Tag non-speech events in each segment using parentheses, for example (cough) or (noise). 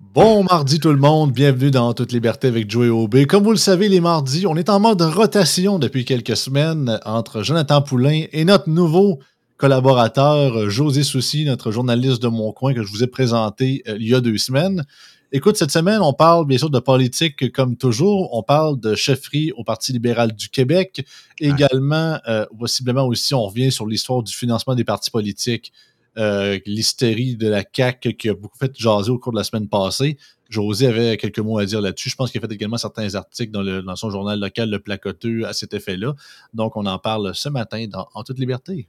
Bon mardi tout le monde, bienvenue dans Toute Liberté avec Joey Aubé. Comme vous le savez, les mardis, on est en mode rotation depuis quelques semaines entre Jonathan Poulain et notre nouveau collaborateur José Soucy, notre journaliste de mon coin que je vous ai présenté euh, il y a deux semaines. Écoute, cette semaine, on parle bien sûr de politique comme toujours. On parle de chefferie au Parti libéral du Québec. Également, euh, possiblement aussi, on revient sur l'histoire du financement des partis politiques euh, l'hystérie de la CAC qui a beaucoup fait jaser au cours de la semaine passée. José avait quelques mots à dire là-dessus. Je pense qu'il a fait également certains articles dans, le, dans son journal local, Le Placoteux, à cet effet-là. Donc, on en parle ce matin dans En toute liberté.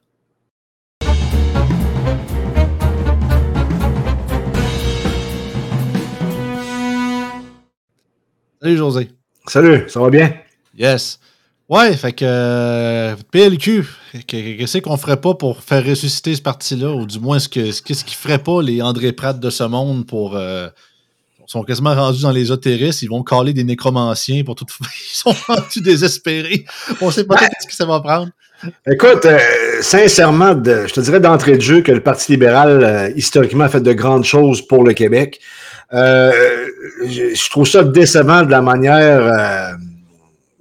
Salut José. Salut, ça va bien? Yes. Ouais, fait que euh, PLQ, qu'est-ce qu'on ferait pas pour faire ressusciter ce parti-là, ou du moins ce que qu'est-ce qu'ils feraient pas les André Pratt de ce monde pour euh, ils sont quasiment rendus dans les otéristes, ils vont caler des nécromanciens pour tout (laughs) ils sont rendus désespérés. On sait pas ce que ça va prendre. Écoute, euh, sincèrement, je te dirais d'entrée de jeu que le Parti libéral, historiquement, a fait de grandes choses pour le Québec. je, trouve ça décevant de la manière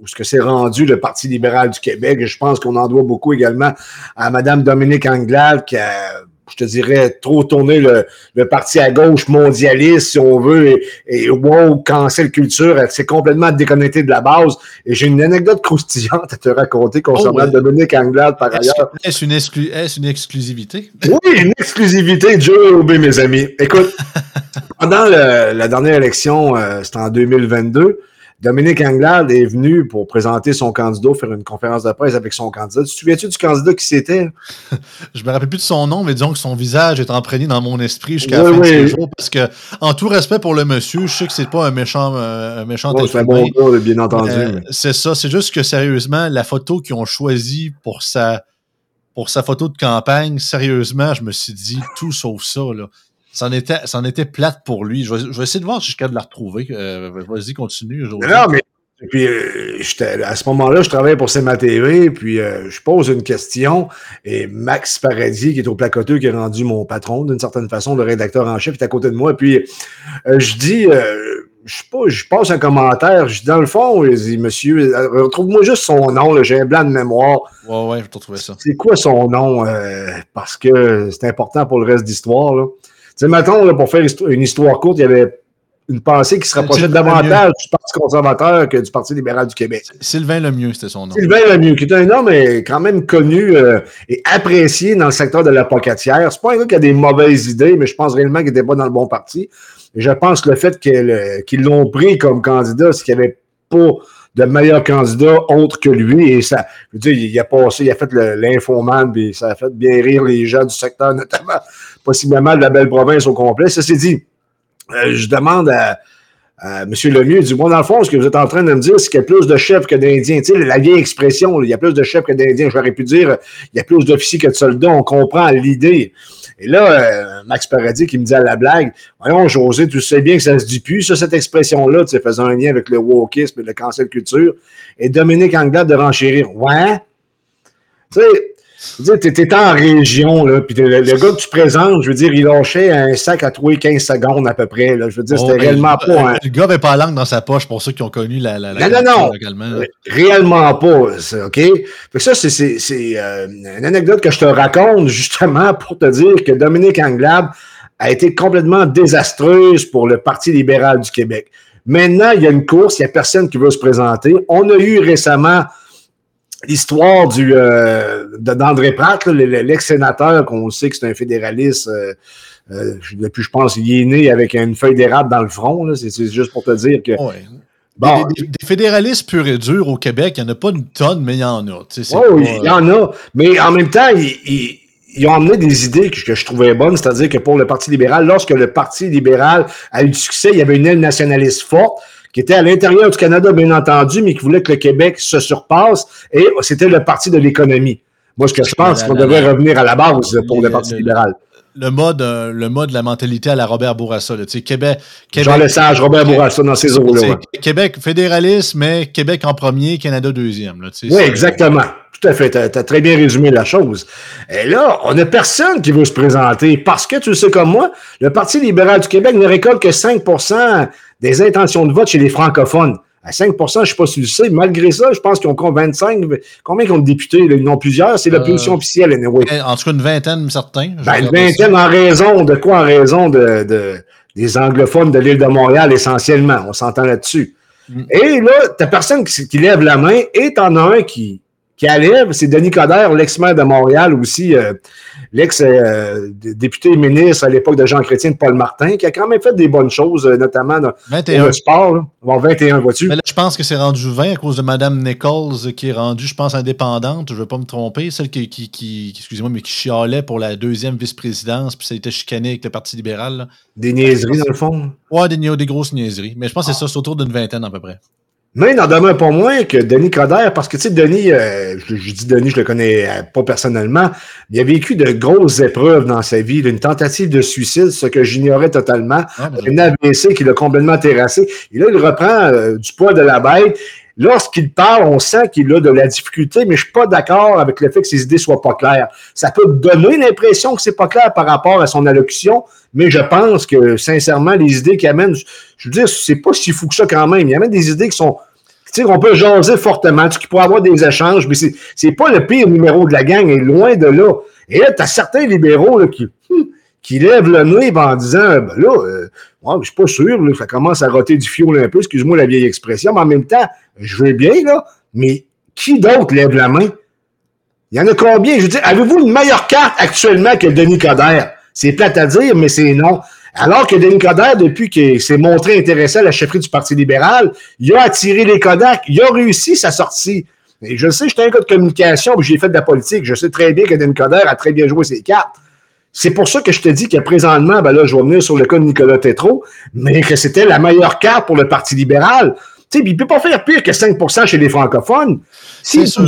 où ce que c'est rendu le Parti libéral du Québec. Et je pense qu'on en doit beaucoup également à Mme Dominique Anglade qui a, je te dirais, trop tourné le, parti à gauche mondialiste, si on veut, et, et wow, cancel culture. Elle s'est complètement déconnectée de la base. Et j'ai une anecdote croustillante à te raconter concernant oh, Dominique Anglade, par ailleurs. Est-ce une, une, exclusivité? Oui, une exclusivité, Joe Aubé, mes amis. Écoute, (laughs) pendant la dernière élection, euh, c'était en 2022, Dominique Anglade est venu pour présenter son candidat, faire une conférence de presse avec son candidat. Tu te souviens-tu du candidat qui c'était? (laughs) je me rappelle plus de son nom, mais disons que son visage est imprégné dans mon esprit jusqu'à la fin de ses jours. Parce que, en tout respect pour le monsieur, je sais que c'est pas un méchant, euh, un méchant C'est un bon gars, bien entendu. Euh, c'est ça. C'est juste que, sérieusement, la photo qu'ils ont choisie pour sa, pour sa photo de campagne, sérieusement, je me suis dit tout sauf ça. Là. C'en était, était plate pour lui. Je vais, essayer de voir si je suis de la retrouver. Euh, vas-y, continue. Non, mais puis, euh, à ce moment-là, je travaillais pour CMA TV, puis euh, je pose une question, et Max Paradis, qui est au placoteux, qui est rendu mon patron, d'une certaine façon, le rédacteur en chef, est à côté de moi, puis je dis, je sais pas, je passe un commentaire, je dis, dans le fond, je dis, monsieur, retrouve-moi juste son nom, j'ai un blanc de mémoire. Ouais, ouais, je te retrouver ça. C'est quoi son nom? parce que c'est important pour le reste d'histoire, là sais, mettons, pour faire une histoire courte, il y avait une pensée qui se rapprochait davantage du Parti conservateur que du Parti libéral du Québec. Sylvain Lemieux, c'était son nom. Sylvain Lemieux, qui est un homme quand même connu euh, et apprécié dans le secteur de la pocatière. C'est pas un gars qui a des mauvaises idées, mais je pense réellement qu'il n'était pas dans le bon parti. Et je pense que le fait qu'ils l'ont pris comme candidat, c'est qu'il n'y avait pas de meilleur candidat autre que lui. Et ça, je veux dire, il a passé, il a fait l'infoman, puis ça a fait bien rire les gens du secteur, notamment possiblement de la belle province au complet. Ceci dit, euh, je demande à, M. Lemieux, du moi, dans le fond, ce que vous êtes en train de me dire, c'est qu'il y a plus de chefs que d'Indiens. Tu sais, la vieille expression, il y a plus de chefs que d'Indiens. J'aurais pu dire, il y a plus d'officiers que de soldats. On comprend l'idée. Et là, euh, Max Paradis qui me dit à la blague, voyons, José, tu sais bien que ça se dit plus, ça, cette expression-là, tu sais, faisant un lien avec le wokisme et le cancel culture. Et Dominique Anglade de renchérir, ouais. Tu sais, tu étais en région, là, puis le, gars que tu présentes, je veux dire, il lâchait un sac à trouver 15 secondes à peu près. Là. Je veux dire, c'était ben, réellement pas. Le gars n'avait pas la langue dans sa poche pour ceux qui ont connu la. la, non, non, non. Réellement pas. OK? Fait que ça, c'est euh, une anecdote que je te raconte justement (laughs) pour te dire que Dominique Anglade a été complètement désastreuse pour le Parti libéral du Québec. Maintenant, il y a une course, il n'y a personne qui veut se présenter. On a eu récemment l'histoire du euh, d'André Pratt, l'ex-sénateur, qu'on sait que c'est un fédéraliste. Euh, euh, depuis, je pense, il est né avec une feuille d'érable dans le front. C'est juste pour te dire que. Bon, des, fédéralistes purs et durs au Québec, il n'y en a pas une tonne, mais il y en a. Oui, il y en a. Mais en même temps, ils, ont amené des idées que, que je trouvais bonnes, c'est-à-dire que pour le Parti libéral, lorsque le Parti libéral a eu du succès, il y avait une aile nationaliste forte qui était à l'intérieur du Canada, bien entendu, mais qui voulait que le Québec se surpasse, et c'était le parti de l'économie. Moi, ce que je pense, c'est qu'on devrait revenir à la base pour le, Parti libéral. Le mode, euh, le mode de la mentalité à la Robert Bourassa. Là. Québec, Québec, Jean Lesage, Robert Bourassa dans ces eaux-là. Québec fédéraliste, mais Québec en premier, Canada deuxième. Là, oui, exactement. Tout à fait. Tu as, très bien résumé la chose. Et là, on n'a personne qui veut se présenter parce que, tu sais comme moi, le Parti libéral du Québec ne récolte que 5% des intentions de vote chez les francophones. À 5% je ne sais pas si tu le sais. Malgré ça, je pense qu'ils ont 25. Combien ont de députés? Ils en ont plusieurs. C'est la position euh, officielle, anyway. En tout cas, une vingtaine, certains. Ben, une vingtaine en raison de quoi? En raison de, de des anglophones de l'île de Montréal, essentiellement. On s'entend là-dessus. Mm. Et là, tu personne qui, lève la main et tu en as un qui, qui lève, c'est Denis Coderre, l'ex-maire de Montréal aussi, euh, l'ex-député ministre à l'époque de Jean Chrétien de Paul Martin, qui a quand même fait des bonnes choses, euh, notamment dans, le sport. Là. 21 voitures. je pense que c'est rendu 20 à cause de Mme Nichols, qui est rendue, je pense, indépendante, je ne veux pas me tromper, celle qui, qui, excusez-moi, mais qui chialait pour la deuxième vice-présidence, puis ça a été chicané avec le Parti libéral. Des niaiseries, dans le fond? Ouais, des, des grosses niaiseries. Mais je pense que c'est ça, c'est autour d'une vingtaine à peu près. Mais il n'en demeure pas moins que Denis Coderre, parce que tu sais, Denis, euh, je, dis Denis, je le connais euh, pas personnellement, il a vécu de grosses épreuves dans sa vie, une tentative de suicide, ce que j'ignorais totalement, ah, ben une AVC qui l'a complètement terrassé. Et là, il reprend euh, du poids de la bête. Lorsqu'il parle, on sent qu'il a de la difficulté, mais je suis pas d'accord avec le fait que ses idées soient pas claires. Ça peut donner l'impression que c'est pas clair par rapport à son allocution, mais je pense que, sincèrement, les idées qu'il amène, je veux dire, c'est pas si fou que ça quand même. Il amène des idées qui sont. Tu sais, on peut jaser fortement, tu pourrait avoir des échanges, mais c'est, c'est pas le pire numéro de la gang, et loin de là. Et là, as certains libéraux qui, hmm, qui lèvent le nez en disant ben là, euh, je suis pas sûr, ça commence à roter du fioul un peu, excuse-moi la vieille expression, mais en même temps, je veux bien, là, mais qui d'autre lève la main? Il y en a combien? Je veux dire, avez-vous une meilleure carte actuellement que Denis Coderre? C'est plate à dire, mais c'est non. Alors que Denis Coderre, depuis qu'il s'est montré intéressé à la chefferie du Parti libéral, il a attiré les Kodak, il a réussi sa sortie. Je sais, j'étais un gars de communication, j'ai fait de la politique. Je sais très bien que Denis Coderre a très bien joué ses cartes. C'est pour ça que je te dis que présentement, ben là, je vais venir sur le cas de Nicolas Tétrault, mais que c'était la meilleure carte pour le Parti libéral il ne peut pas faire pire que 5% chez les francophones. Si ça,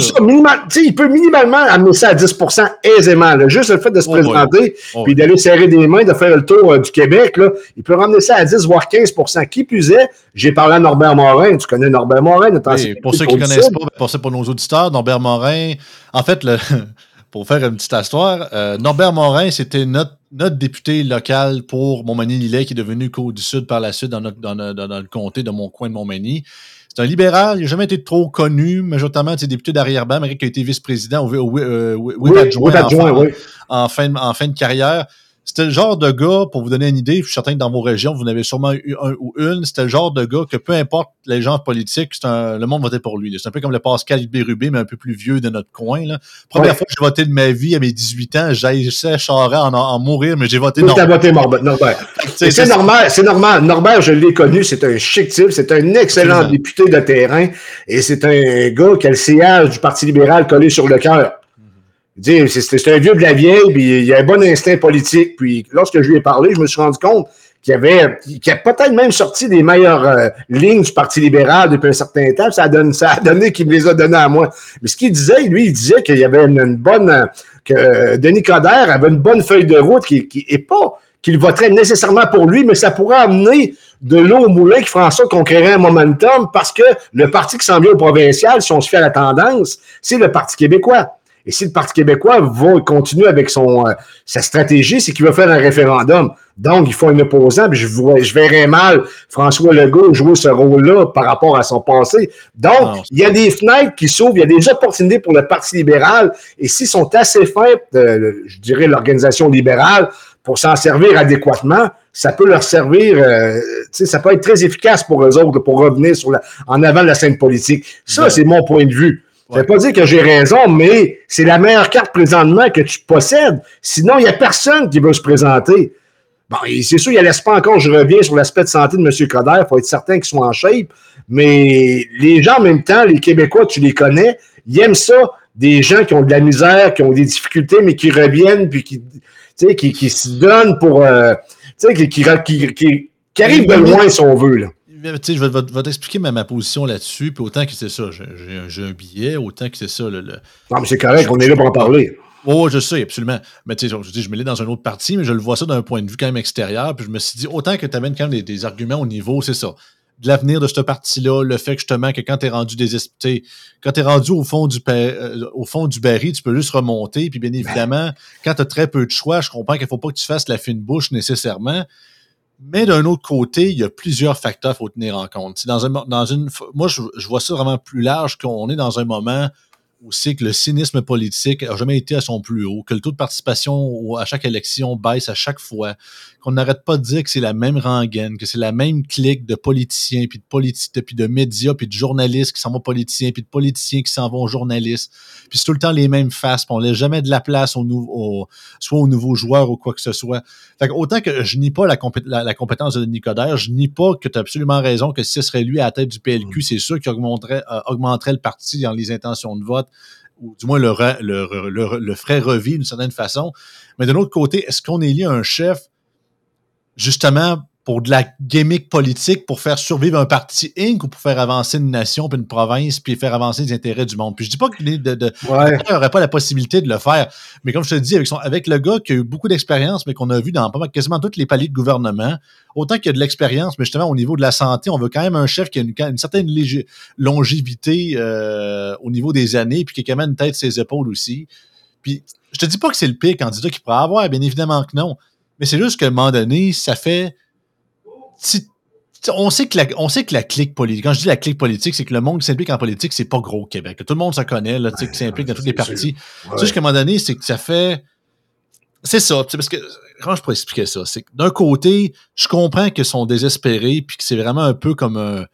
il peut minimalement amener ça à 10% aisément. Juste le fait de se oh, présenter, oh, puis d'aller serrer des mains, de faire le tour euh, du Québec, là, il peut ramener ça à 10, voire 15% Qui plus est, j'ai parlé à Norbert Morin. Tu connais Norbert Morin, Pour ceux qui ne connaissent pas, pour, pour nos auditeurs, Norbert Morin, en fait, le, (laughs) pour faire une petite histoire, euh, Norbert Morin, c'était notre, notre député local pour Montmagny-Lillet, qui est devenu Côte du Sud par la suite dans, notre, dans, le comté de mon coin de Montmagny. C'est un libéral, il n'a jamais été trop connu, majoritairement c'est député d'arrière-ban, mais qui a été vice-président au, au, en, fin, en fin de carrière. C'était le genre de gars, pour vous donner une idée, je suis certain que dans vos régions, vous en avez sûrement eu un ou une, c'était le genre de gars que peu importe les gens politiques, le monde votait pour lui. C'est un peu comme le Pascal Bérubé, mais un peu plus vieux de notre coin. Là. Première fois que j'ai voté de ma vie à mes 18 ans, j'essayais Charest en, en mourir, mais j'ai voté Norbert. voté Norbert. C'est normal, c'est normal. Norbert, je l'ai connu, c'est un chic type, c'est un excellent député de terrain, et c'est un gars qui a le sillage du Parti libéral collé sur le cœur. C'est un vieux de la vieille, puis il a un bon instinct politique. Puis lorsque je lui ai parlé, je me suis rendu compte qu'il avait, a peut-être même sorti des meilleures euh, lignes du Parti libéral depuis un certain temps. Ça a donné, qu'il me les a données à moi. Mais ce qu'il disait, lui, il disait qu'il y avait une, bonne, que euh, Denis Coderre avait une bonne feuille de route qui, qui est pas qu'il voterait nécessairement pour lui, mais ça pourrait amener de l'eau au moulin qui ferait en sorte qu'on créerait un momentum parce que le parti qui s'en vient au provincial, si on se fait à la tendance, c'est le Parti québécois. Et si le Parti québécois va continuer avec son, euh, sa stratégie, c'est qu'il va faire un référendum. Donc, il faut un opposant, puis je, je verrais mal François Legault jouer ce rôle-là par rapport à son passé. Donc, il y a des fenêtres qui s'ouvrent, il y a des opportunités pour le Parti libéral, et s'ils sont assez faibles, je dirais, l'organisation libérale, pour s'en servir adéquatement, ça peut leur servir, euh, ça peut être très efficace pour eux autres, pour revenir sur la, en avant de la scène politique. Ça, c'est mon point de vue. Ça ne veut pas dire que j'ai raison, mais c'est la meilleure carte présentement que tu possèdes. Sinon, il n'y a personne qui veut se présenter. Bon, c'est sûr, il y a pas encore, je reviens sur l'aspect de santé de M. Coder, il faut être certain qu'ils sont en shape, mais les gens en même temps, les Québécois, tu les connais, ils aiment ça, des gens qui ont de la misère, qui ont des difficultés, mais qui reviennent, puis qui, qui, qui se donnent pour... Euh, qui, qui, qui, qui arrivent de loin, si on veut. Là je vais, t'expliquer ma, position là-dessus, puis autant que c'est ça, j'ai un billet, autant que c'est ça. Le, Non, mais c'est correct, on est là pour en parler. Oh, je sais, absolument. Mais tu sais, je, je me l'ai dans un autre parti, mais je le vois ça d'un point de vue quand même extérieur. Puis je me suis dit, autant que tu amènes quand même des, arguments au niveau, c'est ça. de l'avenir de ce parti-là, le fait que justement que quand tu es rendu des quand tu es rendu au fond du euh, au fond du baril, tu peux juste remonter. Puis bien évidemment, quand tu as très peu de choix, je comprends qu'il ne faut pas que tu fasses la fine bouche nécessairement. Mais d'un autre côté, il y a plusieurs facteurs qu'il faut tenir en compte. Moi, je, vois ça vraiment plus large qu'on est dans un moment aussi que le cynisme politique n'a jamais été à son plus haut, que le taux de participation à chaque élection baisse à chaque fois, qu'on n'arrête pas de dire que c'est la même rengaine, que c'est la même clique de politiciens, puis de politiques, puis de médias, puis de journalistes qui s'en vont politiciens, puis de politiciens qui s'en vont journalistes. Puis c'est tout le temps les mêmes faces, puis on laisse jamais de la place au, nouveau, soit aux nouveaux joueurs ou quoi que ce soit. Fait autant que je nie pas la, la, compétence de Nicodère, je nie pas que tu as absolument raison que si ce serait lui à la tête du PLQ, mm. c'est sûr qu'il augmenterait, euh, augmenterait le parti dans les intentions de vote ou du moins le, le, le, le ferait revivre d'une certaine façon. Mais de l'autre côté, est-ce qu'on est lié à un chef justement pour de la gimmick politique, pour faire survivre un parti Inc. ou pour faire avancer une nation, puis une province, puis faire avancer les intérêts du monde. Puis je dis pas qu'il n'aurait pas la possibilité de le faire, mais comme je te dis, avec, son, avec le gars qui a eu beaucoup d'expérience, mais qu'on a vu dans quasiment tous les paliers de gouvernement, autant qu'il y a de l'expérience, mais justement au niveau de la santé, on veut quand même un chef qui a une, certaine longévité euh, au niveau des années, puis qui a quand même une tête ses épaules aussi. Puis je te dis pas que c'est le pire candidat qu'il pourrait avoir, bien évidemment que non. Mais c'est juste qu'à un moment donné, ça fait. On sait, que la, on sait que la clique politique, quand je dis la clique politique, c'est que le monde qui s'implique en politique, c'est pas gros au Québec. Tout le monde se connaît, là, qui s'implique dans toutes les parties. C'est juste qu'à un moment donné, c'est que ça fait. C'est ça. Parce que, comment je pourrais expliquer ça? C'est que d'un côté, je comprends qu'ils sont désespérés, puis que c'est vraiment un peu comme un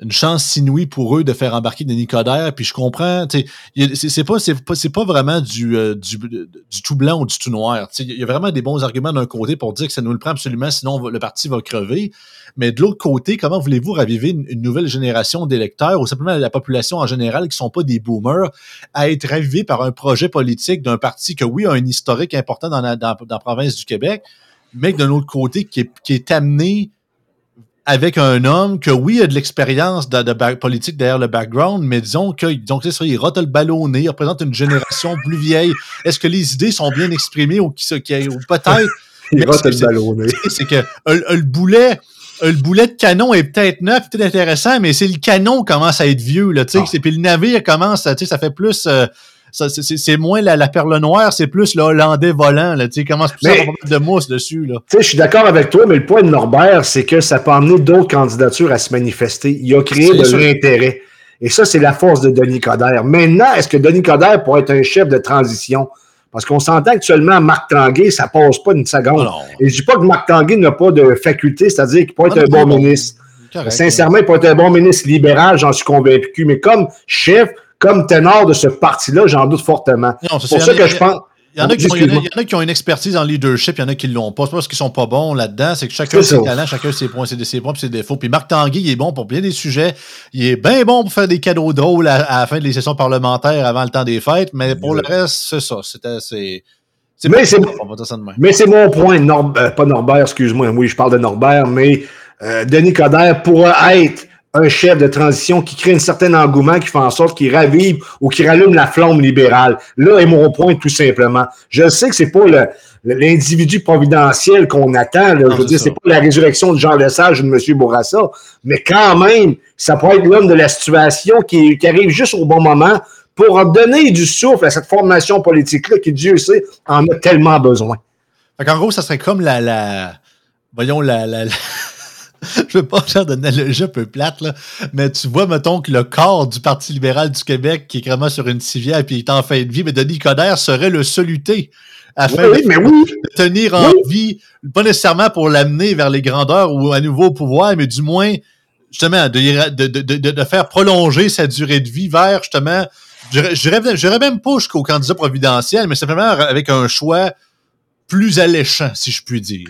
une chance inouïe pour eux de faire embarquer Denis Coderre. Puis je comprends, c'est pas, pas, pas vraiment du, euh, du, du, tout blanc ou du tout noir. Il y a vraiment des bons arguments d'un côté pour dire que ça nous le prend absolument, sinon le parti va crever. Mais de l'autre côté, comment voulez-vous raviver une, nouvelle génération d'électeurs ou simplement la population en général qui sont pas des boomers à être ravivés par un projet politique d'un parti que, oui, a un historique important dans la, dans, province du Québec, mais que d'un autre côté, qui est, qui est amené avec un homme que, oui, il a de l'expérience de, politique derrière le background, mais disons que donc, ça, il rote le ballonné, il représente une génération plus vieille. Est-ce que les idées sont bien exprimées ou, qui, ou peut-être? (laughs) il rote le ballonné. C'est que le boulet le boulet de canon est peut-être neuf, peut-être intéressant, mais c'est le canon qui commence à être vieux, là, tu sais, ah. puis le navire commence, tu sais, ça fait plus, euh, c'est moins la, perle noire, c'est plus le hollandais volant. Là, commence plus à avoir de mousse dessus. Là. Je suis d'accord avec toi, mais le point de Norbert, c'est que ça peut amener d'autres candidatures à se manifester. Il a créé de l'intérêt. Et ça, c'est la force de Denis Coderre. Maintenant, est-ce que Denis Coderre pourrait être un chef de transition? Parce qu'on s'entend actuellement, Marc Tanguay, ça passe pas une seconde. Et je dis pas que Marc Tanguay n'a pas de faculté, c'est-à-dire qu'il pourrait être un bon ministre. Sincèrement, il pourrait être un bon ministre libéral, j'en suis convaincu. Mais comme chef, comme ténor de ce parti-là, j'en doute fortement. C'est pour ça que je pense. Il y, en a qui ont, une expertise en leadership, il y en a qui ne l'ont pas. C'est pas parce qu'ils sont pas bons là-dedans, c'est que chacun a ses talents, chacun ses points, ses, points et ses défauts. Puis Marc Tanguy, il est bon pour bien des sujets. Il est bien bon pour faire des cadeaux drôles à, la fin des sessions parlementaires avant le temps des fêtes, mais pour le reste, c'est ça. C'est mais c'est mais c'est mon point, euh, pas Norbert, excuse-moi. Oui, je parle de Norbert, mais euh, Denis Coderre pourrait être un chef de transition qui crée un certain engouement, qui fait en sorte qu'il ravive ou qui rallume la flamme libérale. Là est mon point, tout simplement. Je sais que c'est pas l'individu providentiel qu'on attend. Là. je veux dire, c'est pas la résurrection de Jean Lesage ou de M. Bourassa, mais quand même, ça pourrait être l'homme de la situation qui, arrive juste au bon moment pour donner du souffle à cette formation politique-là qui, Dieu sait, en a tellement besoin. en gros, ça serait comme la, la voyons, la, la, (laughs) je veux pas faire d'analogie un peu plate, là, mais tu vois, mettons, que le corps du Parti libéral du Québec, qui est vraiment sur une civière et qui est en fin de vie, mais Denis Coderre serait le soluté afin de, tenir en vie, pas nécessairement pour l'amener vers les grandeurs ou à nouveau au pouvoir, mais du moins, justement, de, de, faire prolonger sa durée de vie vers, justement, je même pas jusqu'au candidat providentiel, mais simplement avec un choix plus alléchant, si je puis dire.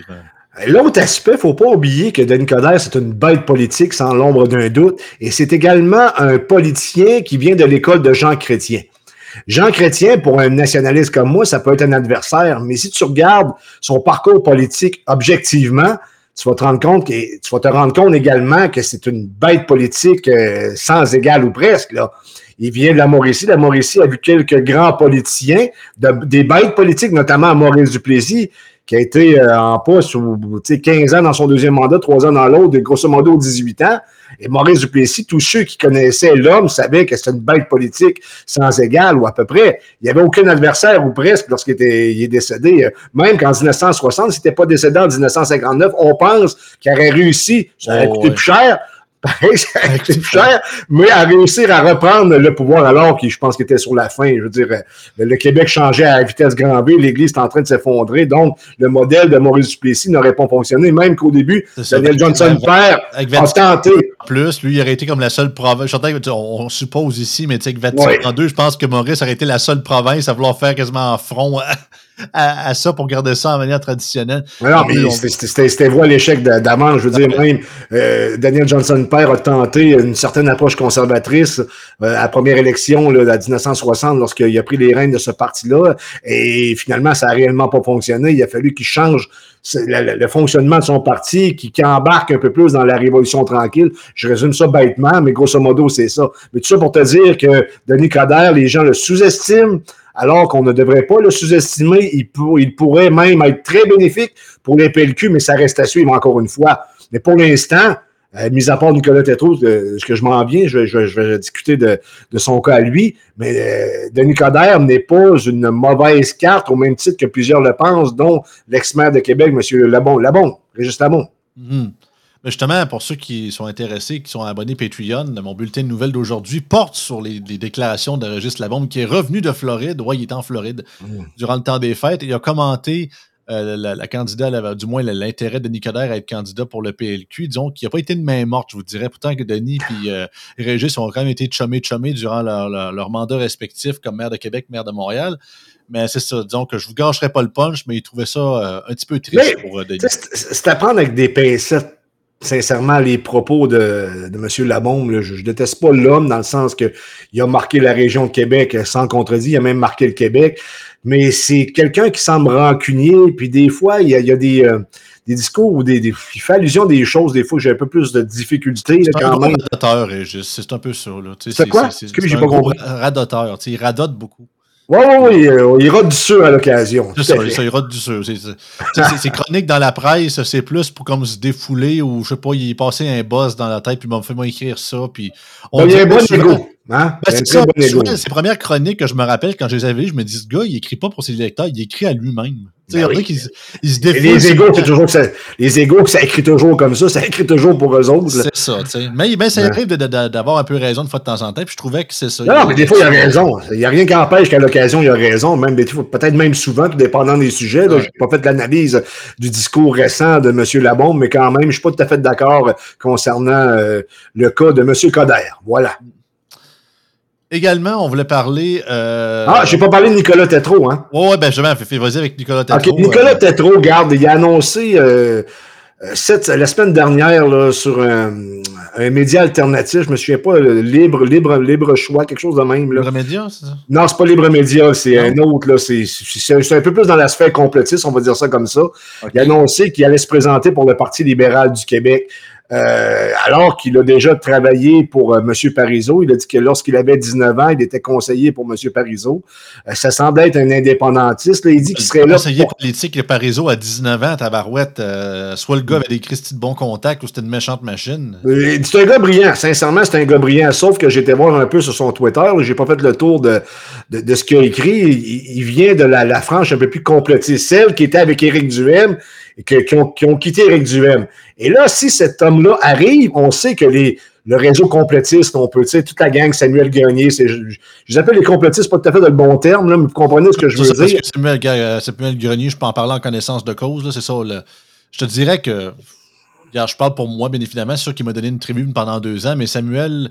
L'autre aspect, faut pas oublier que Denis Coderre, c'est une bête politique sans l'ombre d'un doute, et c'est également un politicien qui vient de l'école de Jean Chrétien. Jean Chrétien, pour un nationaliste comme moi, ça peut être un adversaire, mais si tu regardes son parcours politique objectivement, tu vas te rendre compte que, tu vas te rendre compte également que c'est une bête politique euh, sans égal ou presque. Là. Il vient de la Mauricie. La Mauricie a vu quelques grands politiciens, des bêtes politiques, notamment Maurice Duplessis, qui a été euh, en poste 15 ans dans son deuxième mandat, 3 ans dans l'autre, grosso modo 18 ans. Et Maurice Duplessis, tous ceux qui connaissaient l'homme savaient que c'était une bête politique sans égal ou à peu près. Il n'y avait aucun adversaire ou presque lorsqu'il était, il est décédé. Même qu'en 1960, s'il n'était pas décédé en 1959, on pense qu'il aurait réussi, ça aurait oh, coûté plus cher, (laughs) cher, mais à réussir à reprendre le pouvoir alors qu'il, je pense qu'il était sur la fin. Je veux dire, le Québec changeait à vitesse grand V, l'Église est en train de s'effondrer, donc le modèle de Maurice Duplessis n'aurait pas fonctionné, même qu'au début, Daniel Johnson père a tenté. Plus, lui, il aurait été comme la seule province. On, suppose ici, mais tu sais que Vatican II, je pense que Maurice aurait été la seule province à vouloir faire quasiment un front à, ça pour garder ça en manière traditionnelle. Non, mais c'était voir l'échec d'avant. Je veux dire, même euh, Daniel Johnson père a tenté une certaine approche conservatrice euh, à la première élection là, de 1960 lorsqu'il a pris les rênes de ce parti-là. Et finalement, ça n'a réellement pas fonctionné. Il a fallu qu'il change le, fonctionnement de son parti, qui, embarque un peu plus dans la révolution tranquille. Je résume ça bêtement, mais grosso modo, c'est ça. Mais tout ça pour te dire que Denis Coderre, les gens le sous-estiment? Alors qu'on ne devrait pas le sous-estimer. Il, pourrait même être très bénéfique pour les PLQ, mais ça reste à suivre encore une fois. Mais pour l'instant, euh, mis à part Nicolas Tétrault, ce que je m'en viens, je, vais discuter de, son cas à lui, mais euh, Denis Coderre n'est pas une mauvaise carte au même titre que plusieurs le pensent, dont l'ex-maire de Québec, M. Labon, Labon, Régis Labon. Mm-hmm justement, pour ceux qui sont intéressés, qui sont abonnés Patreon, mon bulletin de nouvelles d'aujourd'hui porte sur les, déclarations de Régis Labombe, qui est revenu de Floride. Ouais, il était en Floride mmh. durant le temps des fêtes. il a commenté euh, la, candidate, du moins l'intérêt de Nicodère à être candidat pour le PLQ. Disons qu'il n'a pas été de main morte, je vous dirais. Pourtant que Denis (laughs) et euh, Régis ont quand même été chumés-chumés durant leur, mandat respectif comme maire de Québec, maire de Montréal. Mais c'est ça, disons que je vous gâcherai pas le punch, mais il trouvait ça euh, un petit peu triste pour Denis. C'est à prendre avec des pincettes sincèrement les propos de, de M. Labombe. Je, ne déteste pas l'homme dans le sens qu'il a marqué la région de Québec sans contredit, il a même marqué le Québec. Mais c'est quelqu'un qui semble rancunier, puis des fois, il y a, des, euh, des discours où des, des, il fait allusion à des choses, des fois, j'ai un peu plus de difficultés. C'est un radoteur, c'est un peu ça. C'est quoi? C'est j'ai pas compris. Radoteur, il radote beaucoup. Oui, oui, oui, euh, il rate du sûr à l'occasion. C'est ça, ça, il rate du sûr. C'est chronique dans la presse, c'est plus pour comme se défouler ou je sais pas, il est passé un boss dans la tête, puis il m'a fait moi écrire ça. Puis on ben, il y a un bon égo. Hein? Ben, c'est ça. Bon ces premières chroniques que je me rappelle quand je les avais, je me dis, ce gars, il écrit pas pour ses lecteurs, il écrit à lui-même. Ben oui. il, se défoule. Les égaux, c'est toujours ça, les égaux, ça écrit toujours comme ça, ça écrit toujours pour eux autres. C'est ça, tu sais. Mais, mais ça arrive d'avoir un peu raison de fois de temps en temps, puis je trouvais que c'est ça. Non, mais des fois, il a raison. Il n'y a rien qui empêche qu'à l'occasion, il a raison, même peut-être même souvent, tout dépendant des sujets. Je n'ai pas fait l'analyse du discours récent de M. Labombe, mais quand même, je ne suis pas tout à fait d'accord concernant euh, le cas de M. Coder. Voilà. Également, on voulait parler. Euh... Ah, j'ai pas parlé de Nicolas Tétrault, hein? Oui, ouais, ben je vais vas-y avec Nicolas Tétrault. OK, Nicolas euh... Tétrault, garde, il a annoncé euh, cette, la semaine dernière là, sur un, un, média alternatif, je me souviens pas, libre, libre, libre choix, quelque chose de même. Là. Libre Média, c'est ça? Non, c'est pas Libre Média, c'est un autre. Là, c'est, c'est, un peu plus dans la sphère complotiste, on va dire ça comme ça. Il a annoncé qu'il allait se présenter pour le Parti libéral du Québec. Euh, alors qu'il a déjà travaillé pour euh, M. Parizeau. Il a dit que lorsqu'il avait 19 ans, il était conseiller pour M. Parizeau. Euh, ça semblait être un indépendantiste. il dit qu'il serait là. Conseiller politique, le Parizeau, à 19 ans, Tabarouette, soit le gars avait des Christy de bon contact ou c'était une méchante machine. c'est un gars brillant. Sincèrement, c'est un gars brillant. Sauf que j'étais voir un peu sur son Twitter. J'ai pas fait le tour de, de, ce qu'il a écrit. Il, vient de la, la, frange un peu plus complotiste. Celle qui était avec Éric Duhem et qui, ont, qui ont quitté Éric Duhem. Et là, si cet homme-là arrive, on sait que les, le réseau complotiste, on peut, tu sais, toute la gang, Samuel Grenier, c'est, je, les appelle les complotistes, pas tout à fait de le bon terme, là, mais vous comprenez ce que je veux dire. Samuel, euh, Samuel, Grenier, je peux en parler en connaissance de cause, c'est ça. je te dirais que, je parle pour moi, bien évidemment, c'est sûr qu'il m'a donné une tribune pendant deux ans, mais Samuel,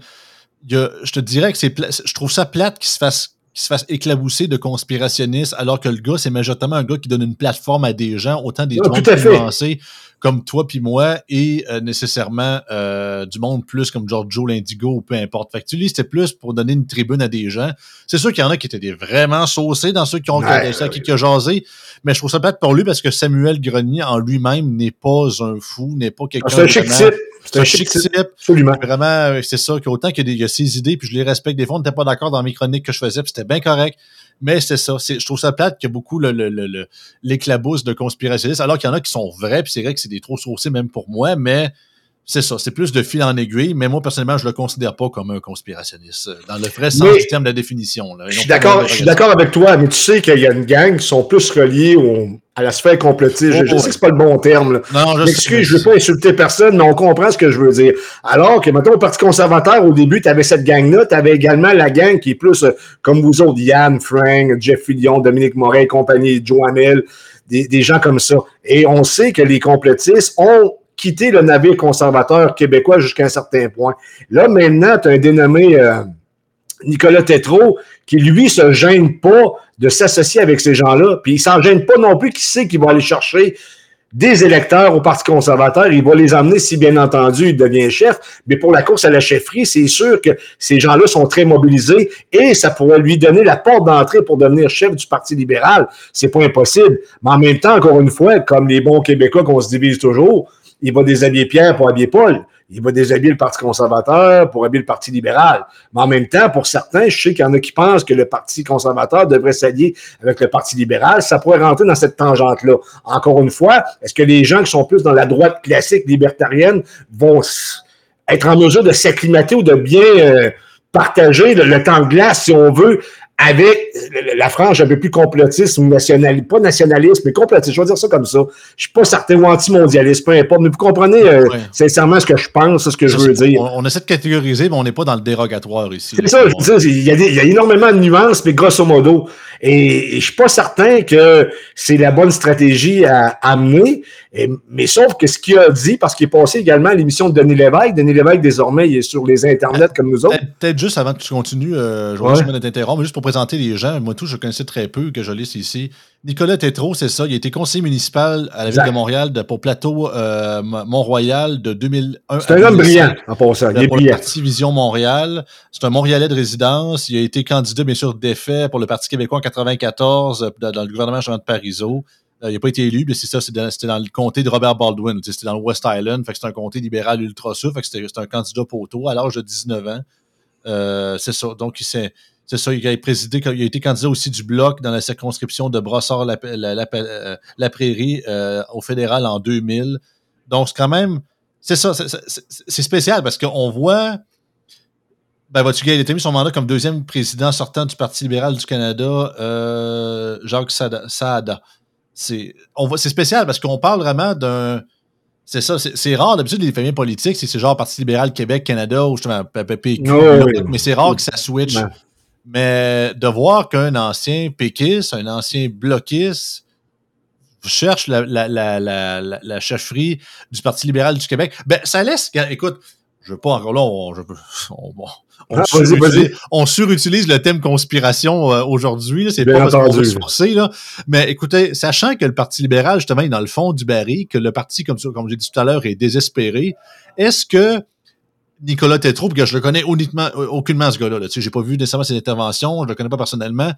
je te dirais que c'est, je trouve ça plate qu'il se fasse qui se fasse éclabousser de conspirationnistes, alors que le gars, c'est majoritairement un gars qui donne une plateforme à des gens, autant des gens qui avancés comme toi puis moi, et euh, nécessairement euh, du monde plus comme Giorgio l'Indigo ou peu importe. Fait que tu lis, c'était plus pour donner une tribune à des gens. C'est sûr qu'il y en a qui étaient vraiment saucés dans ceux qui ont ouais, ça, qui, qui a jasé, mais je trouve ça plate pour lui parce que Samuel Grenier en lui-même n'est pas un fou, n'est pas quelqu'un. C'est un chic type. C'est un chic type. Absolument. Vraiment, euh, c'est ça, qu'autant qu'il y, a ses idées, puis je les respecte. Des fois, on n'était pas d'accord dans mes chroniques que je faisais, puis c'était bien correct. Mais c'est ça. Je trouve ça plate qu'il y a beaucoup l'éclabousse le, le, de conspirationnistes, alors qu'il y en a qui sont vrais, puis c'est vrai que c'est des trop saucés même pour moi, mais c'est ça, c'est plus de fil en aiguille, mais moi, personnellement, je le considère pas comme un conspirationniste, euh, dans le vrai sens du terme de la définition. je suis d'accord, je suis d'accord avec toi, mais tu sais qu'il y a une gang qui sont plus reliés à la sphère complotiste. je, oh, sais que c'est pas le bon terme. Non, je M'excuse, je veux pas insulter personne, mais on comprend ce que je veux dire. Alors que, maintenant, au Parti conservateur, au début, tu avais cette gang-là, tu avais également la gang qui est plus euh, comme vous autres, Yann, Frank, Jeff Fillion, Dominique Moret, compagnie, Joannel, des, des gens comme ça. Et on sait que les complotistes ont quitter le navire conservateur québécois jusqu'à un certain point. Là, maintenant, tu as un dénommé euh, Nicolas Tétrault qui, lui, se gêne pas de s'associer avec ces gens-là. Puis il s'en gêne pas non plus qui sait qu'il va aller chercher des électeurs au Parti conservateur. Il va les emmener si, bien entendu, il devient chef. Mais pour la course à la chefferie, c'est sûr que ces gens-là sont très mobilisés et ça pourrait lui donner la porte d'entrée pour devenir chef du Parti libéral. C'est pas impossible. Mais en même temps, encore une fois, comme les bons Québécois qu'on se divise toujours, il va déshabiller Pierre pour habiller Paul. Il va déshabiller le Parti conservateur pour habiller le Parti libéral. Mais en même temps, pour certains, je sais qu'il y en a qui pensent que le Parti conservateur devrait s'allier avec le Parti libéral. Ça pourrait rentrer dans cette tangente-là. Encore une fois, est-ce que les gens qui sont plus dans la droite classique libertarienne vont être en mesure de s'acclimater ou de bien euh, partager le, temps de glace, si on veut, avec la frange un peu plus complotiste ou nationaliste, pas nationaliste, mais complotiste, je vais dire ça comme ça. Je suis pas certain ou anti-mondialiste, peu importe, mais vous comprenez euh, sincèrement ce que je pense, ce que je veux dire. On, essaie de catégoriser, mais on n'est pas dans le dérogatoire ici. C'est ça, je veux dire, il y, a il y, a énormément de nuances, mais grosso modo. Et, je suis pas certain que c'est la bonne stratégie à amener, mais sauf que ce qu'il a dit, parce qu'il est passé également à l'émission de Denis Lévesque, Denis Lévesque, désormais, il est sur les internets comme nous autres. Peut-être juste avant que tu continues, euh, je vais ouais. t'interrompre, juste pour présenter les gens, moi tout, je connaissais très peu, que je liste ici. Nicolas Tétrault, c'est ça, il a été conseiller municipal à la ville de Montréal de, pour Plateau euh, Mont-Royal de 2001 C'est un homme brillant, en passant, il est pour le Parti Vision Montréal. C'est un Montréalais de résidence. Il a été candidat, bien sûr, d'effet pour le Parti québécois en 94 euh, dans le gouvernement Jean de Parizeau. Euh, il n'a pas été élu, mais c'est ça, c'était dans, le comté de Robert Baldwin. C'était dans le West Island, fait que c'est un comté libéral ultra sud, fait que c'était un candidat poteau à l'âge de 19 ans. c'est ça. Donc, il s'est c'est ça, il a présidé, il a été candidat aussi du Bloc dans la circonscription de Brossard-la-Prairie euh, au fédéral en 2000. Donc, c'est quand même, c'est ça, c'est spécial parce qu'on voit, ben, vois-tu, il a été mis son mandat comme deuxième président sortant du Parti libéral du Canada, euh, Jacques Saada. C'est spécial parce qu'on parle vraiment d'un. C'est ça, c'est rare. D'habitude, les familles politiques, c'est genre Parti libéral Québec, Canada ou justement PPQ. mais c'est rare que ça switch. Mais de voir qu'un ancien péquiste, un ancien bloquiste, cherche la, la, la, la, chefferie du Parti libéral du Québec, ben ça laisse. Écoute, je veux pas encore là, on, je, on, on, ah, surutilise, le thème conspiration euh, aujourd'hui. C'est pas parce qu'on veut se forcer, là. Mais écoutez, sachant que le Parti libéral, justement, est dans le fond du baril, que le parti, comme, comme j'ai dit tout à l'heure, est désespéré, est-ce que Nicolas Tétrault, que je le connais honnêtement, euh, aucunement ce gars-là. Sais, j'ai pas vu nécessairement ses interventions, je le connais pas personnellement.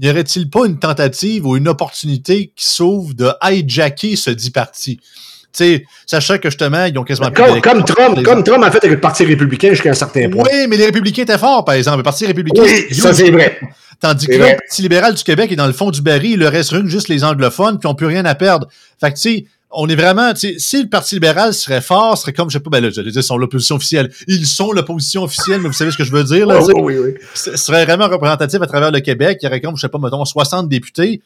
N'y aurait-il pas une tentative ou une opportunité qui s'ouvre de hijacker ce dit parti? Tu sais, sachant que justement, ils ont quasiment comme, comme Trump, comme Trump a fait avec le Parti républicain jusqu'à un certain point. Oui, mais les républicains étaient forts, par exemple. Le Parti républicain. Oui, ça c'est vrai. Tandis que le Parti libéral du Québec est dans le fond du baril, il leur reste juste les anglophones, qui n'ont plus rien à perdre. Fait que tu sais, on est vraiment, si le Parti libéral serait fort, ce serait comme, je sais pas, ben là, je dire, sont l'opposition officielle. Ils sont l'opposition officielle, mais vous savez ce que je veux dire, là? oui, oui, oui. Ce serait vraiment représentatif à travers le Québec. Il y aurait comme, je sais pas, mettons, 60 députés.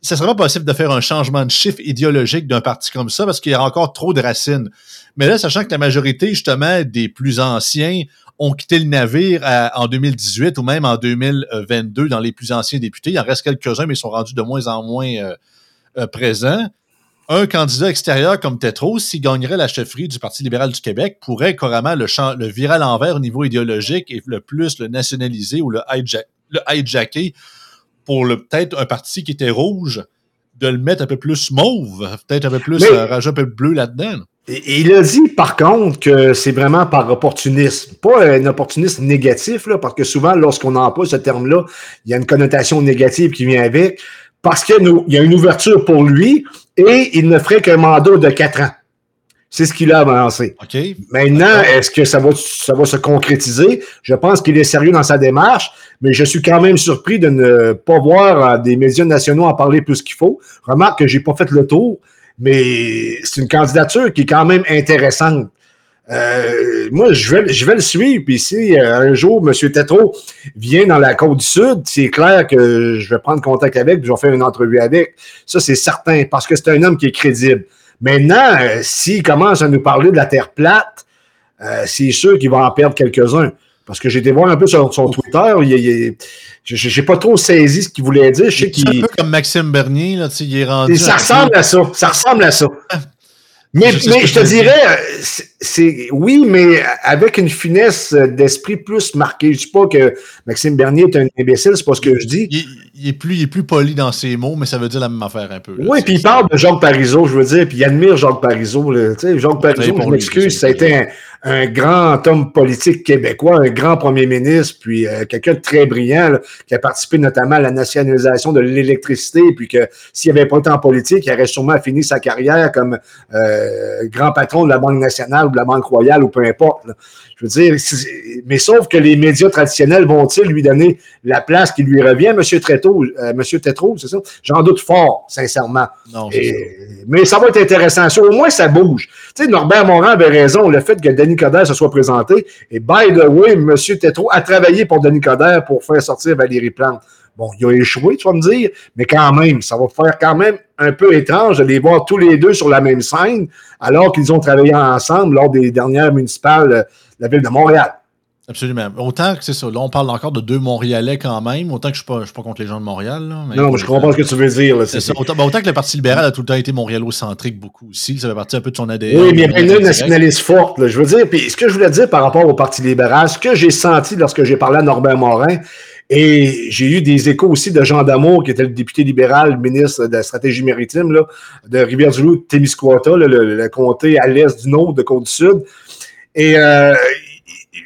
Ce serait pas possible de faire un changement de chiffre idéologique d'un parti comme ça parce qu'il y a encore trop de racines. Mais là, sachant que la majorité, justement, des plus anciens ont quitté le navire en 2018 ou même en 2022 dans les plus anciens députés. Il en reste quelques-uns, mais ils sont rendus de moins en moins euh, euh, présents un candidat extérieur comme Tétro, s'il gagnerait la chefferie du Parti libéral du Québec, pourrait carrément le, le virer à l'envers au niveau idéologique et le plus le nationaliser ou le, hijack, le hijacker pour peut-être un parti qui était rouge, de le mettre un peu plus mauve, peut-être un peu plus, euh, un peu bleu là-dedans. Il a dit, par contre, que c'est vraiment par opportunisme. Pas un opportunisme négatif, là, parce que souvent, lorsqu'on emploie ce terme-là, il y a une connotation négative qui vient avec parce qu'il y a une ouverture pour lui et il ne ferait qu'un mandat de quatre ans. C'est ce qu'il a avancé. Maintenant, est-ce que ça va, ça va se concrétiser? Je pense qu'il est sérieux dans sa démarche, mais je suis quand même surpris de ne pas voir des médias nationaux en parler plus qu'il faut. Remarque que j'ai pas fait le tour, mais c'est une candidature qui est quand même intéressante. Euh, moi, je vais, je vais le suivre. Puis si euh, un jour, M. Tetro vient dans la Côte du Sud, c'est clair que je vais prendre contact avec, puis je vais faire une entrevue avec. Ça, c'est certain, parce que c'est un homme qui est crédible. Maintenant, euh, s'il commence à nous parler de la Terre plate, c'est sûr qu'il va en perdre quelques-uns. Parce que j'ai été voir un peu sur son Twitter, je n'ai pas trop saisi ce qu'il voulait dire. Je sais qu'il... un peu comme Maxime Bernier, là, il est rendu... ça ressemble à ça, ça ressemble à ça. Mais, mais je te dirais, c'est oui, mais avec une finesse d'esprit plus marquée. Je ne dis pas que Maxime Bernier est un imbécile, c'est pas ce que je dis. Il, est plus, il est plus poli dans ses mots, mais ça veut dire la même affaire un peu. oui, puis il parle de Jacques Parizeau, je veux dire, puis il admire Jacques Parizeau. Tu sais, Jacques Parizeau, je m'excuse, ça a été un, un grand homme politique québécois, un grand premier ministre, puis euh, quelqu'un de très brillant, qui a participé notamment à la nationalisation de l'électricité, puis que s'il avait pas été en politique, il aurait sûrement fini sa carrière comme euh, grand patron de la Banque nationale ou de la Banque royale ou peu importe. Je veux dire, mais sauf que les médias traditionnels vont-ils lui donner la place qui lui revient, M. Tréteau, euh, M. Tétrault, c'est ça? J'en doute fort, sincèrement. Non, mais ça va être intéressant. au moins, ça bouge. Tu sais, Norbert Morin avait raison, le fait que Denis Coderre se soit présenté. Et by the way, M. Tétrault a travaillé pour Denis Coderre pour faire sortir Valérie Plante. Bon, il a échoué, tu vas me dire, mais quand même, ça va faire quand même un peu étrange de les voir tous les deux sur la même scène, alors qu'ils ont travaillé ensemble lors des dernières municipales de la ville de Montréal. Absolument. Autant que c'est ça. Là, on parle encore de deux Montréalais quand même. Autant que je ne suis, pas contre les gens de Montréal. non, mais je comprends ce que tu veux dire. c'est ça. Autant, ben, autant, que le Parti libéral a tout le temps été montréalocentrique beaucoup aussi. Ça fait partie un peu de son ADN. Oui, mais il y a une nationaliste forte. je veux dire, puis ce que je voulais dire par rapport au Parti libéral, ce que j'ai senti lorsque j'ai parlé à Norbert Morin, et j'ai eu des échos aussi de Jean Damour, qui était le député libéral, ministre de la stratégie maritime là, de Rivière-du-Loup, Témiscouata, le, comté à l'est du Nord de Côte-du-Sud. Et euh,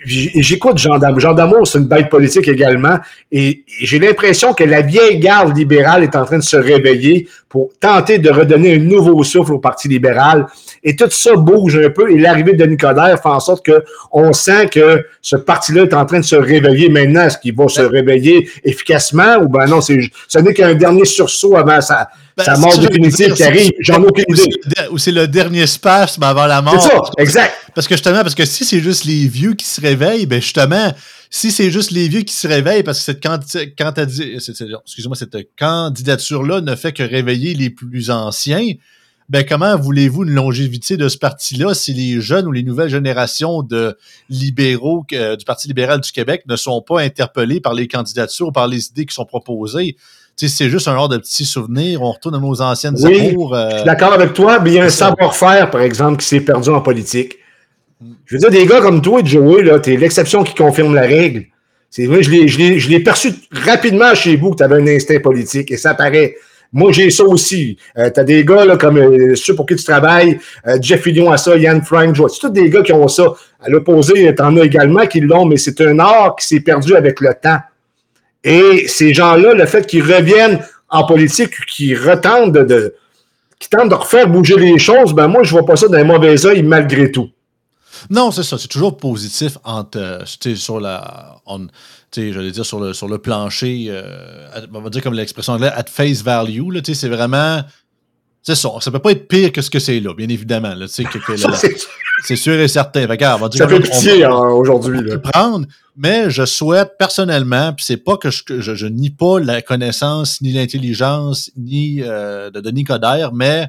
j'écoute Jean Damour. Jean Damour, c'est une bête politique également. Et j'ai l'impression que la vieille garde libérale est en train de se réveiller pour tenter de redonner un nouveau souffle au Parti libéral. Et tout ça bouge un peu. Et l'arrivée de Nicodère fait en sorte qu'on sent que ce parti-là est en train de se réveiller maintenant. Est-ce qu'il va se réveiller efficacement ou ben non, ce n'est qu'un dernier sursaut avant sa, ben, mort définitive qui arrive? J'en ai aucune idée. Ou c'est le dernier spasme avant la mort. C'est ça, exact. Parce que justement, parce que si c'est juste les vieux qui se réveillent, ben justement, si c'est juste les vieux qui se réveillent parce que cette, excusez-moi, cette candidature-là ne fait que réveiller les plus anciens, ben comment voulez-vous une longévité de ce parti-là si les jeunes ou les nouvelles générations de libéraux du Parti libéral du Québec ne sont pas interpellés par les candidatures ou par les idées qui sont proposées? c'est juste un genre de petits souvenirs. On retourne à nos anciennes oui, amours. Euh, je suis d'accord avec toi, mais il y a un savoir-faire, par exemple, qui s'est perdu en politique. Je veux dire, des gars comme toi, Joey, là, t'es l'exception qui confirme la règle. C'est vrai, je l'ai perçu rapidement chez vous que tu avais un instinct politique et ça paraît. Moi, j'ai ça aussi. Euh, tu as des gars comme euh, ceux pour qui tu travailles, euh, Jeff Fillion a ça, Yann Frank, c'est tous des gars qui ont ça. À l'opposé, tu en as également qui l'ont, mais c'est un art qui s'est perdu avec le temps. Et ces gens-là, le fait qu'ils reviennent en politique, qu'ils retentent de, qui tentent de refaire bouger les choses, ben moi, je vois pas ça d'un mauvais œil malgré tout. Non, c'est ça. C'est toujours positif entre, euh, sur la, j'allais dire sur le, sur le plancher, euh, on va dire comme l'expression anglaise, at face value. Là, c'est vraiment. C'est ça. Ça peut pas être pire que ce que c'est là, bien évidemment. c'est sûr et certain. Regarde, on va dire ça fait pitié hein, aujourd'hui. prendre, mais je souhaite personnellement, puis c'est pas que je, je, nie pas la connaissance, ni l'intelligence, ni euh, de Denis Coderre, mais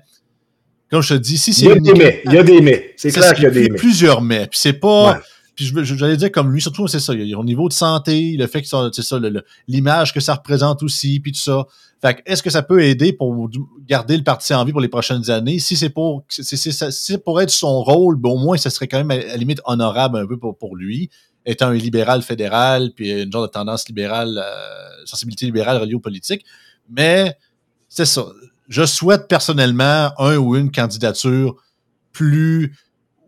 comme je te dis, si c'est. Il y a des mais. Il y a des mais. C'est clair qu'il y a des mais. plusieurs mais. Puis c'est pas. Puis j'allais dire comme lui, surtout, c'est ça. Il y a au niveau de santé, le fait que c'est ça, l'image que ça représente aussi, puis tout ça. Fait est-ce que ça peut aider pour garder le parti en vie pour les prochaines années? Si c'est pour, si pour être son rôle, ben, au moins, ça serait quand même à la limite honorable un peu pour, pour lui, étant un libéral fédéral, puis une genre de tendance libérale, euh, sensibilité libérale reliée aux politiques. Mais c'est ça je souhaite personnellement un ou une candidature plus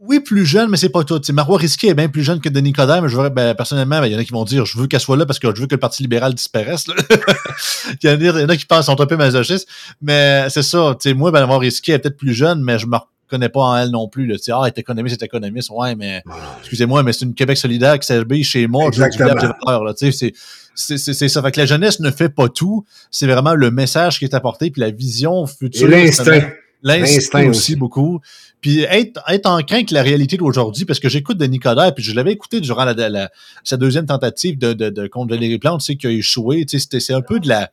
oui, plus jeune, mais c'est pas tout. Marois Risky est bien plus jeune que Denis Coderre, mais je veux, ben, personnellement, ben, il y en a qui vont dire je veux qu'elle soit là parce que je veux que le Parti libéral disparaisse. (laughs) il, y en a, qui pensent sont un peu masochistes. Mais c'est ça. Moi, ben, Marois Risky est peut-être plus jeune, mais je me reconnais pas en elle non plus. Là. Ah, elle est économiste, économiste. Ouais, mais excusez-moi, mais c'est une Québec solidaire qui s'habille chez moi. Exactement. Je c'est c'est ça. Fait que la jeunesse ne fait pas tout. C'est vraiment le message qui est apporté, puis la vision future. L'instinct. L'instinct aussi, beaucoup. Puis être, être en crainte la réalité d'aujourd'hui, parce que j'écoute Denis Coderre, puis je l'avais écouté durant la, sa deuxième tentative de, de, de contre Valérie Plante, tu sais, qui a échoué. Tu sais, c'est un peu de la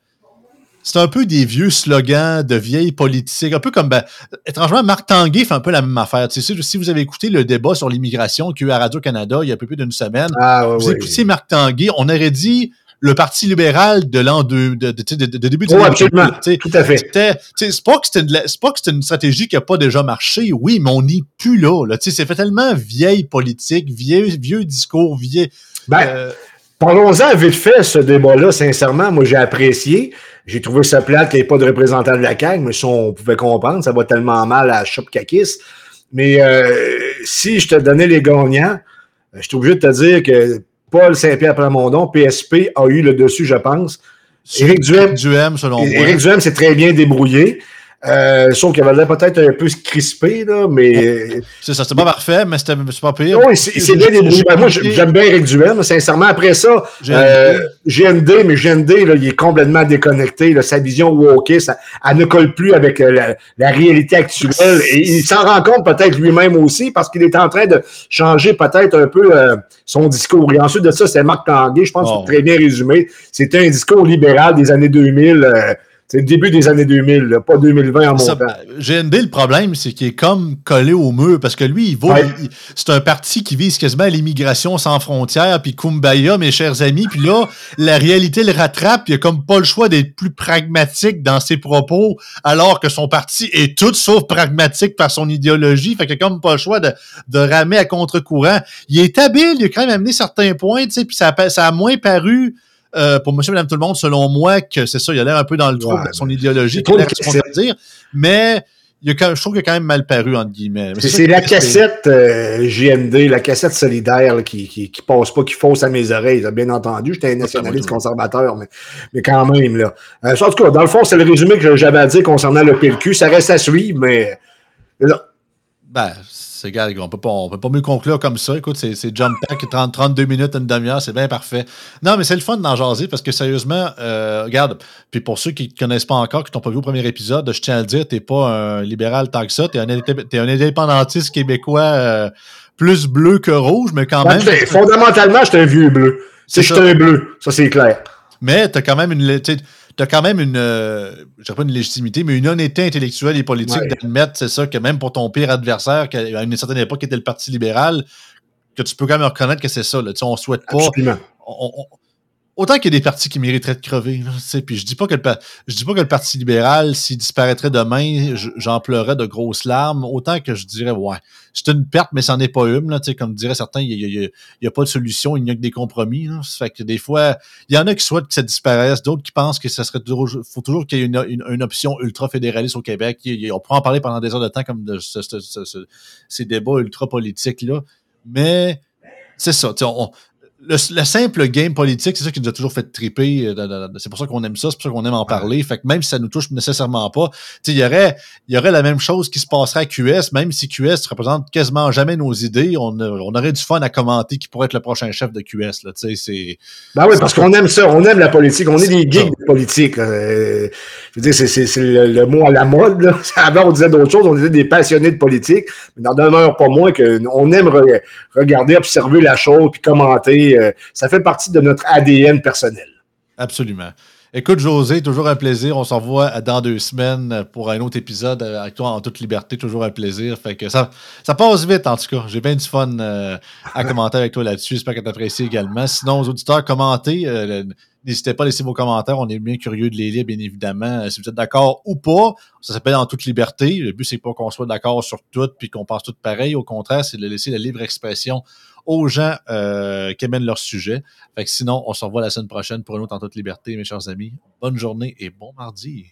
c'est un peu des vieux slogans de vieilles politiques, un peu comme, ben, étrangement, Marc Tanguay fait un peu la même affaire. Tu sais, si vous avez écouté le débat sur l'immigration qu'il y a eu à Radio-Canada il y a un peu plus d'une semaine, ah, vous écoutez Marc Tanguay, on aurait dit le Parti libéral de l'an de, de, de, de, début de oh, absolument. Tout à fait. C'est pas que c'était une, stratégie qui n'a pas déjà marché, oui, mais on n'y plus là. là. C'est fait tellement vieille politique, vieux, vieux discours, vieux. Ben, euh, Parlons-en vite fait, ce débat-là, sincèrement, moi j'ai apprécié. J'ai trouvé ça plate qu'il n'y ait pas de représentant de la CAQ, mais ça, on pouvait comprendre, ça va tellement mal à Chop Kakis. Mais euh, si je te donnais les gagnants, je suis obligé de te dire que Paul Saint-Pierre Plamondon, PSP, a eu le dessus, je pense. Éric Duhem, selon moi. Éric Duhem s'est très bien débrouillé. Euh, sauf qu'il avait peut-être un peu crispé, là, mais. C'est ça, c'est pas parfait, mais c'était pas pire. Oui, c'est bien débrouillé. Ben, moi, j'aime bien Eric Duhem, sincèrement. Après ça, GND, euh, mais GND, là, il est complètement déconnecté. Là, sa vision woke, ça, elle ne colle plus avec euh, la, réalité actuelle. Et il s'en rend compte peut-être lui-même aussi, parce qu'il est en train de changer peut-être un peu son discours. Et ensuite de ça, c'est Marc Tanguay, je pense que très bien résumé. C'était un discours libéral des années 2000 c'est le début des années 2000, pas 2020 en montant. GND, le problème, c'est qu'il est comme collé au mur parce que lui, il vaut. C'est un parti qui vise quasiment l'immigration sans frontières, puis Kumbaya, mes chers amis. Puis là, la réalité le rattrape. Il a comme pas le choix d'être plus pragmatique dans ses propos, alors que son parti est tout sauf pragmatique par son idéologie. Fait qu'il a comme pas le choix de, de ramer à contre-courant. Il est habile, il a quand même amené certains points, tu sais, puis ça, ça a moins paru euh, pour monsieur, madame, tout le monde, selon moi, que c'est ça, il a l'air un peu dans le trou de son idéologie, qu'il a dire, mais il a, je trouve qu'il a quand même mal paru, entre guillemets. C'est la cassette euh, GND, la cassette solidaire qui, qui, qui, passe pas, qui fausse à mes oreilles. Bien entendu, j'étais un nationaliste conservateur, mais, mais quand même. Là. Euh, en tout cas, dans le fond, c'est le résumé que j'avais à dire concernant le PLQ. Ça reste à suivre, mais... Là. Ben, c'est on peut pas, on peut pas mieux conclure comme ça. Écoute, c'est jump pack, (laughs) 30, 32 minutes, une demi-heure, c'est bien parfait. Non, mais c'est le fun d'en jaser parce que sérieusement, euh, regarde, puis pour ceux qui ne connaissent pas encore, qui t'ont pas vu au premier épisode, je tiens à le dire, t'es pas un libéral tant que ça, t'es un, es un indépendantiste québécois euh, plus bleu que rouge, mais quand ben, même. fondamentalement, je suis un vieux bleu. C'est je suis un bleu, ça c'est clair. Mais tu as quand même une tu as quand même une, euh, je dirais pas une légitimité, mais une honnêteté intellectuelle et politique d'admettre, c'est ça, que même pour ton pire adversaire, qui à une certaine époque était le Parti libéral, que tu peux quand même reconnaître que c'est ça. Là. On souhaite pas. Autant qu'il y a des partis qui mériteraient de crever. puis je dis pas que le, je dis pas que le Parti libéral, s'il disparaîtrait demain, j'en pleurais de grosses larmes. Autant que je dirais, ouais, c'est une perte, mais c'en est pas une. Là, comme diraient certains, il n'y a, a, pas de solution, il n'y a que des compromis. Là. fait que des fois, il y en a qui souhaitent que ça disparaisse, d'autres qui pensent que ça serait toujours. faut toujours qu'il y ait une, une, option ultra-fédéraliste au Québec. on pourrait en parler pendant des heures de temps comme de ces débats ultra-politiques-là. Mais c'est ça. Le, simple game politique, c'est ça qui nous a toujours fait triper. Euh, c'est pour ça qu'on aime ça, c'est pour ça qu'on aime en parler. Fait que même si ça nous touche nécessairement pas, il y aurait, y aurait la même chose qui se passerait à QS, même si QS représente quasiment jamais nos idées, on, on aurait du fun à commenter qui pourrait être le prochain chef de QS. Là, c'est, ben oui, parce qu'on aime ça, on aime la politique, on est des geeks de politique. Euh, je veux dire, c'est, le, mot à la mode. Là. (laughs) Avant, on disait d'autres choses, on était des passionnés de politique, mais n'en demeure pas moins qu'on aime regarder, observer la chose, puis commenter. Euh, ça fait partie de notre ADN personnel. Absolument. Écoute, José, toujours un plaisir. On se revoit dans deux semaines pour un autre épisode avec toi en toute liberté. Toujours un plaisir. Fait que ça, ça passe vite, en tout cas. J'ai bien du fun euh, à commenter avec toi là-dessus. J'espère que tu apprécies également. Sinon, aux auditeurs, commentez. Euh, n'hésitez pas à laisser vos commentaires. On est bien curieux de les lire, bien évidemment. Si vous êtes d'accord ou pas, ça s'appelle en toute liberté. Le but, c'est pas qu'on soit d'accord sur tout puis qu'on pense tout pareil. Au contraire, c'est de laisser la libre expression aux gens euh, qui amènent leur sujet. Fait sinon, on se revoit la semaine prochaine pour une autre en toute liberté, mes chers amis. Bonne journée et bon mardi.